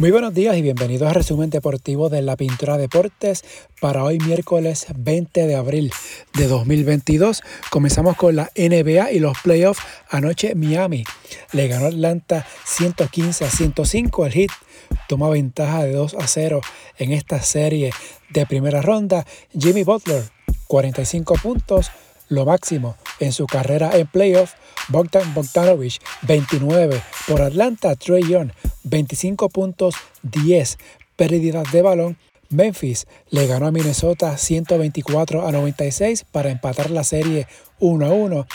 Muy buenos días y bienvenidos al resumen deportivo de la Pintura Deportes para hoy miércoles 20 de abril de 2022. Comenzamos con la NBA y los playoffs. Anoche Miami le ganó Atlanta 115 a 105. El Heat toma ventaja de 2 a 0 en esta serie de primera ronda. Jimmy Butler 45 puntos, lo máximo en su carrera en playoff. Bogdan Bogdanovich 29 por Atlanta. Trey Young 25 puntos, 10 pérdidas de balón. Memphis le ganó a Minnesota 124 a 96 para empatar la serie 1 a 1.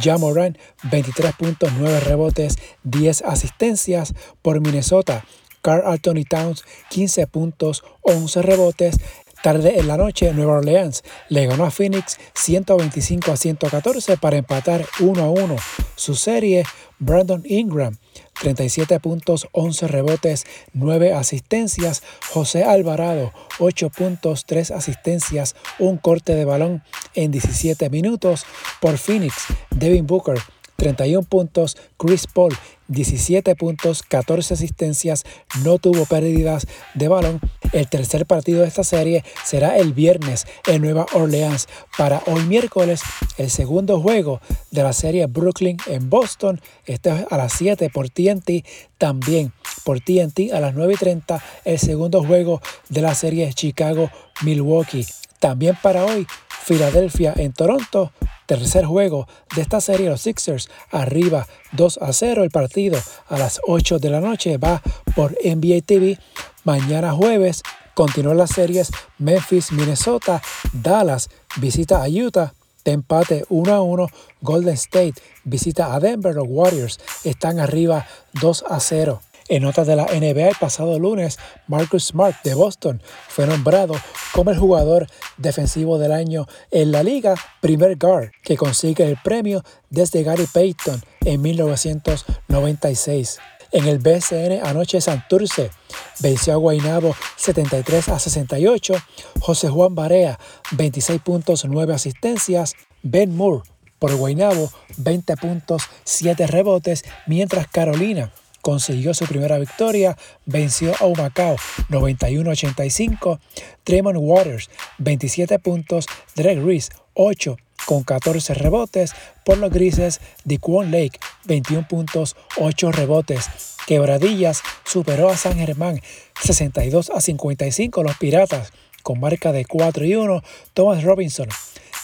Jamoran 23 puntos, 9 rebotes, 10 asistencias por Minnesota. Carl Anthony Towns 15 puntos, 11 rebotes. Tarde en la noche, Nueva Orleans le ganó a Phoenix 125 a 114 para empatar 1 a 1 su serie. Brandon Ingram 37 puntos, 11 rebotes, 9 asistencias. José Alvarado, 8 puntos, 3 asistencias, un corte de balón en 17 minutos. Por Phoenix, Devin Booker, 31 puntos, Chris Paul 17 puntos, 14 asistencias, no tuvo pérdidas de balón. El tercer partido de esta serie será el viernes en Nueva Orleans. Para hoy miércoles, el segundo juego de la serie Brooklyn en Boston. Este es a las 7 por TNT. También por TNT a las 9 y 30 el segundo juego de la serie Chicago-Milwaukee. También para hoy, Filadelfia en Toronto. Tercer juego de esta serie, los Sixers arriba 2 a 0. El partido a las 8 de la noche va por NBA TV. Mañana jueves continúan las series Memphis, Minnesota, Dallas visita a Utah. De empate 1 a 1, Golden State visita a Denver, los Warriors están arriba 2 a 0. En notas de la NBA el pasado lunes, Marcus Smart de Boston fue nombrado como el jugador defensivo del año en la liga, primer guard que consigue el premio desde Gary Payton en 1996. En el BCN anoche Santurce venció a Guaynabo 73 a 68. José Juan Barea 26 puntos, 9 asistencias. Ben Moore por Guaynabo 20 puntos, 7 rebotes, mientras Carolina consiguió su primera victoria, venció a Humacao 91-85, Tremont Waters 27 puntos, Drake Reese 8 con 14 rebotes, por los grises de Kwon Lake 21 puntos, 8 rebotes. Quebradillas superó a San Germán 62 a 55 los Piratas con marca de 4 y 1. Thomas Robinson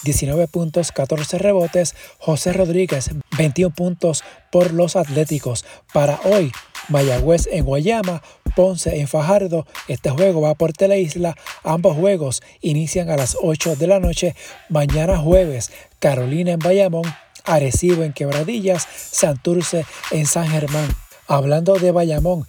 19 puntos, 14 rebotes. José Rodríguez, 21 puntos por los Atléticos. Para hoy, Mayagüez en Guayama, Ponce en Fajardo. Este juego va por Teleisla. Ambos juegos inician a las 8 de la noche. Mañana jueves, Carolina en Bayamón, Arecibo en Quebradillas, Santurce en San Germán. Hablando de Bayamón,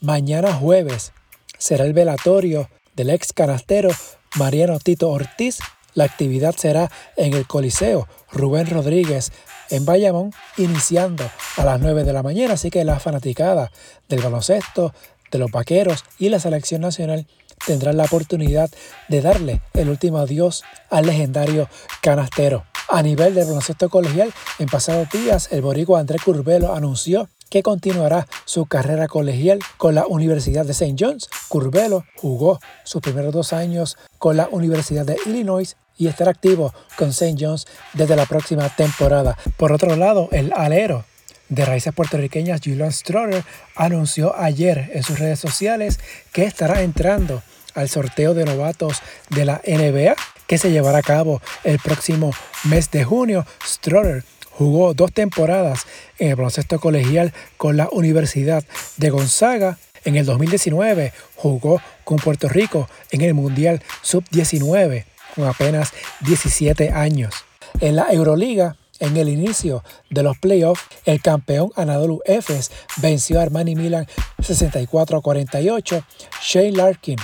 mañana jueves será el velatorio del ex canastero Mariano Tito Ortiz la actividad será en el Coliseo Rubén Rodríguez en Bayamón, iniciando a las 9 de la mañana. Así que la fanaticada del baloncesto, de los vaqueros y la selección nacional tendrán la oportunidad de darle el último adiós al legendario canastero. A nivel del baloncesto colegial, en pasados días, el boricua André Curbelo anunció que continuará su carrera colegial con la Universidad de St. John's. Curbelo jugó sus primeros dos años con la Universidad de Illinois y estar activo con St. John's desde la próxima temporada. Por otro lado, el alero de raíces puertorriqueñas Julian Stroller anunció ayer en sus redes sociales que estará entrando al sorteo de novatos de la NBA que se llevará a cabo el próximo mes de junio. Stroller jugó dos temporadas en el baloncesto colegial con la Universidad de Gonzaga. En el 2019 jugó con Puerto Rico en el Mundial Sub-19 con apenas 17 años. En la Euroliga, en el inicio de los playoffs, el campeón Anadolu Efes venció a Armani Milan 64 a 48. Shane Larkin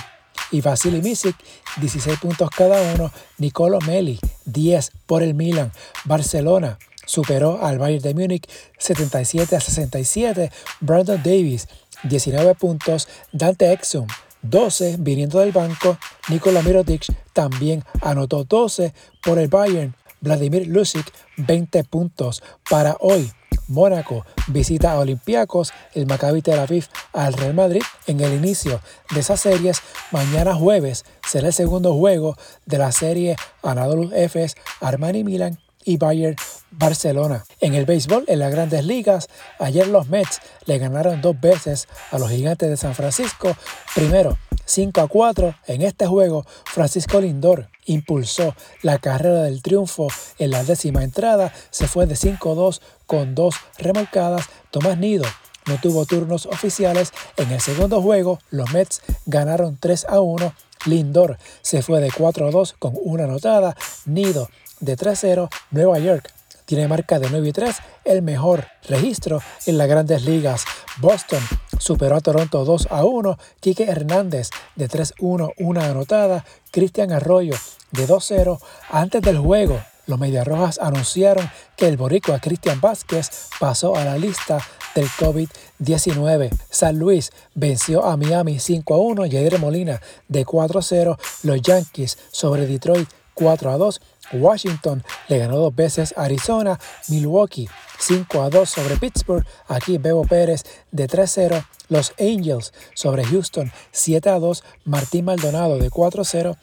y Vasily Misic 16 puntos cada uno. Nicolo Meli 10 por el Milan. Barcelona superó al Bayern de Múnich 77 a 67. Brandon Davis 19 puntos. Dante Exum 12 viniendo del banco. Nikola Mirotic también anotó 12 por el Bayern. Vladimir Lucic 20 puntos para hoy. Mónaco visita a Olympiacos, el Maccabi Tel Aviv al Real Madrid en el inicio de esas series. Mañana jueves será el segundo juego de la serie Anadolu Efes, Armani Milan y Bayern Barcelona. En el béisbol, en las grandes ligas, ayer los Mets le ganaron dos veces a los gigantes de San Francisco. Primero, 5 a 4 en este juego, Francisco Lindor impulsó la carrera del triunfo en la décima entrada, se fue de 5-2 con dos remolcadas. Tomás Nido no tuvo turnos oficiales. En el segundo juego, los Mets ganaron 3 a 1. Lindor se fue de 4 a 2 con una anotada. Nido de 3-0. Nueva York tiene marca de 9 y 3, el mejor registro en las grandes ligas. Boston superó a Toronto 2 a 1. Quique Hernández de 3-1, una anotada. Cristian Arroyo de 2-0. Antes del juego, los Mediarrojas anunciaron que el boricua Cristian Vázquez pasó a la lista del COVID-19. San Luis venció a Miami 5 a 1. Yadir Molina de 4 0. Los Yankees sobre Detroit 4 a 2. Washington le ganó dos veces a Arizona. Milwaukee 5 a 2 sobre Pittsburgh. Aquí Bebo Pérez de 3-0. Los Angels sobre Houston 7 a 2. Martín Maldonado de 4-0.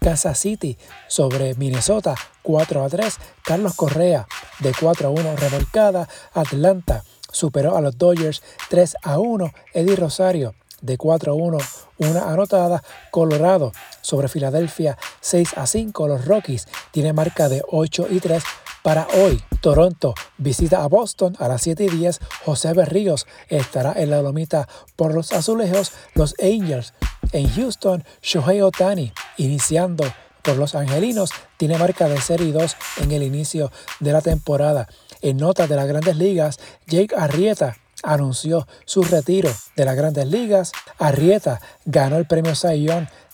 Kansas City sobre Minnesota 4 a 3. Carlos Correa de 4 a 1 revolcada. Atlanta superó a los Dodgers 3 a 1. Eddie Rosario de 4 a 1, una anotada. Colorado sobre Filadelfia 6 a 5. Los Rockies tiene marca de 8 y 3 para hoy. Toronto visita a Boston a las 7 y 10. José Berríos estará en la lomita por los azulejos. Los Angels en Houston. Shohei Otani iniciando por los angelinos. Tiene marca de 0 y 2 en el inicio de la temporada. En notas de las grandes ligas, Jake Arrieta anunció su retiro de las grandes ligas. Arrieta ganó el premio Cy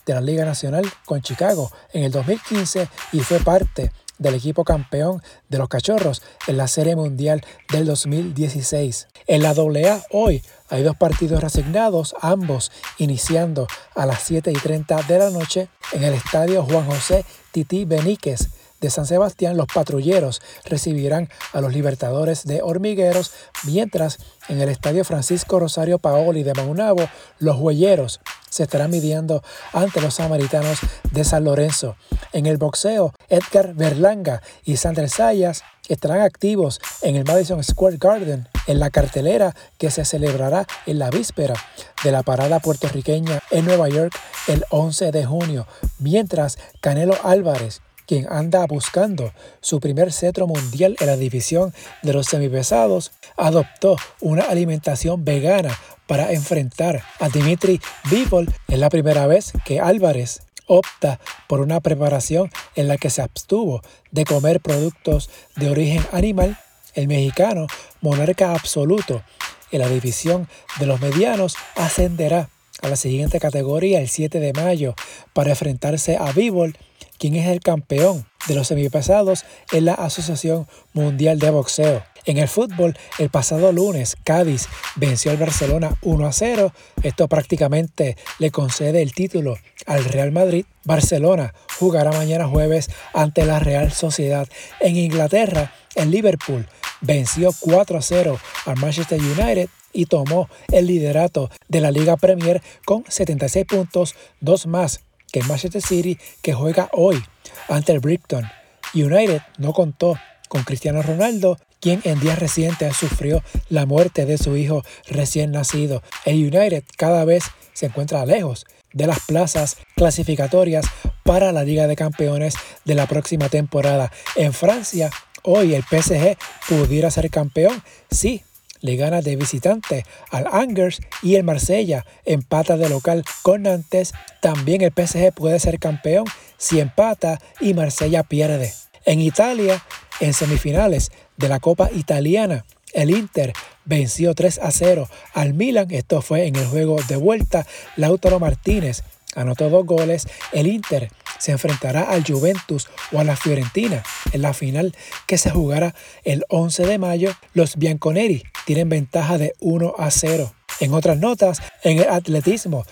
de la Liga Nacional con Chicago en el 2015 y fue parte del equipo campeón de los Cachorros en la Serie Mundial del 2016. En la AA hoy hay dos partidos resignados, ambos iniciando a las 7 y 30 de la noche en el estadio Juan José Tití Beníquez de San Sebastián, los patrulleros recibirán a los libertadores de Hormigueros, mientras en el estadio Francisco Rosario Paoli de Maunabo, los huelleros se estarán midiendo ante los samaritanos de San Lorenzo. En el boxeo, Edgar Berlanga y Sandra Sayas estarán activos en el Madison Square Garden en la cartelera que se celebrará en la víspera de la parada puertorriqueña en Nueva York el 11 de junio, mientras Canelo Álvarez quien anda buscando su primer cetro mundial en la división de los semipesados, adoptó una alimentación vegana para enfrentar a Dimitri Bivol. Es la primera vez que Álvarez opta por una preparación en la que se abstuvo de comer productos de origen animal. El mexicano, monarca absoluto en la división de los medianos, ascenderá a la siguiente categoría el 7 de mayo para enfrentarse a Bivol quien es el campeón de los semipesados en la Asociación Mundial de Boxeo. En el fútbol, el pasado lunes, Cádiz venció al Barcelona 1 a 0. Esto prácticamente le concede el título al Real Madrid. Barcelona jugará mañana jueves ante la Real Sociedad. En Inglaterra, el Liverpool venció 4 a 0 al Manchester United y tomó el liderato de la Liga Premier con 76 puntos, dos más que Manchester City, que juega hoy ante el Brighton. United no contó con Cristiano Ronaldo, quien en días recientes sufrió la muerte de su hijo recién nacido. El United cada vez se encuentra lejos de las plazas clasificatorias para la Liga de Campeones de la próxima temporada. En Francia, hoy el PSG pudiera ser campeón, sí, le gana de visitante al Angers y el Marsella empata de local con Nantes. También el PSG puede ser campeón si empata y Marsella pierde. En Italia, en semifinales de la Copa Italiana, el Inter venció 3 a 0 al Milan. Esto fue en el juego de vuelta. Lautaro Martínez anotó dos goles. El Inter se enfrentará al Juventus o a la Fiorentina en la final que se jugará el 11 de mayo. Los bianconeri tienen ventaja de 1 a 0. En otras notas, en el atletismo,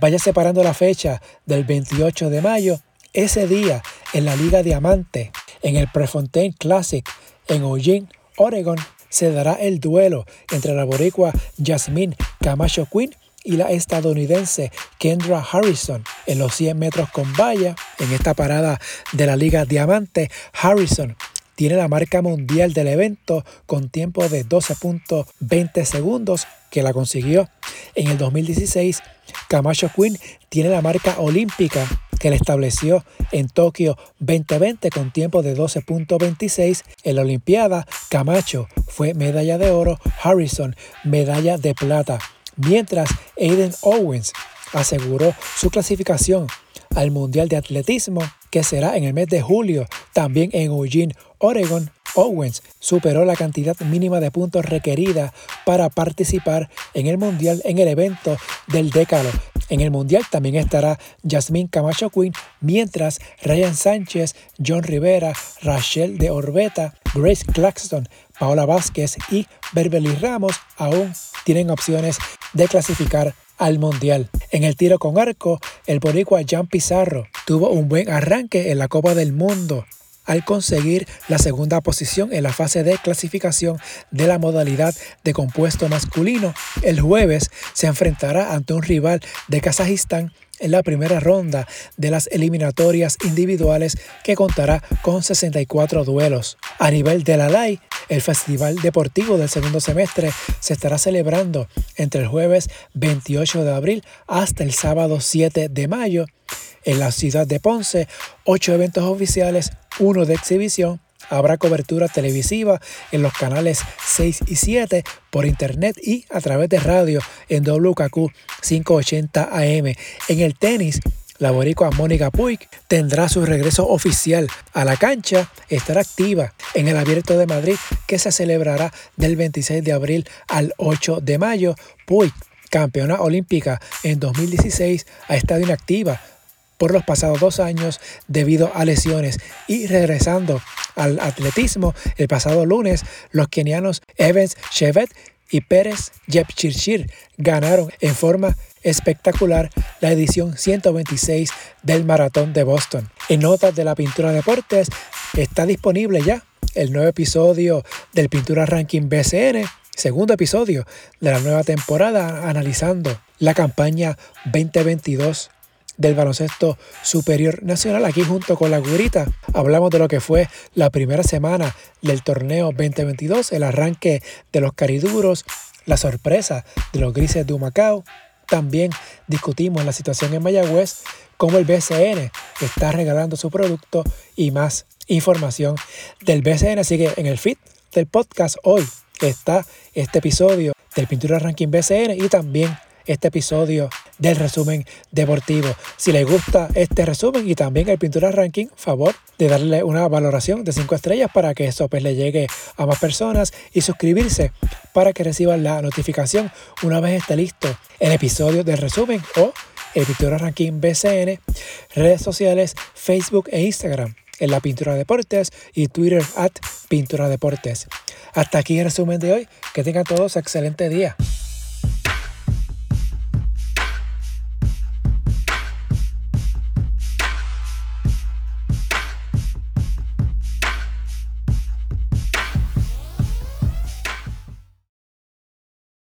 vaya separando la fecha del 28 de mayo. Ese día, en la Liga Diamante, en el Prefontaine Classic en Eugene, Oregon, se dará el duelo entre la boricua Jasmine Camacho Quinn y la estadounidense Kendra Harrison en los 100 metros con valla. En esta parada de la Liga Diamante, Harrison tiene la marca mundial del evento con tiempo de 12.20 segundos que la consiguió en el 2016. Camacho Quinn tiene la marca olímpica que le estableció en Tokio 2020 con tiempo de 12.26. En la Olimpiada, Camacho fue medalla de oro, Harrison medalla de plata, mientras Aiden Owens aseguró su clasificación al Mundial de Atletismo que será en el mes de julio, también en Eugene, Oregon. Owens superó la cantidad mínima de puntos requerida para participar en el Mundial en el evento del Décalo. En el Mundial también estará Jasmine Camacho Quinn, mientras Ryan Sánchez, John Rivera, Rachel de Orbeta, Grace Claxton, Paola Vázquez y Beverly Ramos aún tienen opciones de clasificar al Mundial. En el tiro con arco, el boricua Jan Pizarro tuvo un buen arranque en la Copa del Mundo al conseguir la segunda posición en la fase de clasificación de la modalidad de compuesto masculino. El jueves se enfrentará ante un rival de Kazajistán en la primera ronda de las eliminatorias individuales que contará con 64 duelos. A nivel de la LAI, el Festival Deportivo del segundo semestre se estará celebrando entre el jueves 28 de abril hasta el sábado 7 de mayo en la ciudad de Ponce. Ocho eventos oficiales, uno de exhibición. Habrá cobertura televisiva en los canales 6 y 7 por internet y a través de radio en WKQ 580 AM. En el tenis, la boricua Mónica Puig tendrá su regreso oficial a la cancha, estará activa en el Abierto de Madrid que se celebrará del 26 de abril al 8 de mayo. Puig, campeona olímpica en 2016, ha estado inactiva por los pasados dos años debido a lesiones y regresando al atletismo el pasado lunes los kenianos Evans Chevet y Pérez Jepchirchir ganaron en forma espectacular la edición 126 del Maratón de Boston. En notas de la Pintura Deportes está disponible ya el nuevo episodio del Pintura Ranking BCN, segundo episodio de la nueva temporada analizando la campaña 2022 del baloncesto superior nacional. Aquí junto con la gurita hablamos de lo que fue la primera semana del torneo 2022, el arranque de los cariduros, la sorpresa de los grises de Humacao. También discutimos la situación en Mayagüez, cómo el BCN está regalando su producto y más información del BCN. Así que en el feed del podcast hoy está este episodio del Pintura Ranking BCN y también este episodio del resumen deportivo. Si les gusta este resumen y también el Pintura Ranking, favor de darle una valoración de 5 estrellas para que eso pues, le llegue a más personas y suscribirse para que reciban la notificación una vez esté listo el episodio del resumen o el Pintura Ranking BCN, redes sociales, Facebook e Instagram en la Pintura Deportes y Twitter at Pintura Deportes. Hasta aquí el resumen de hoy. Que tengan todos excelente día.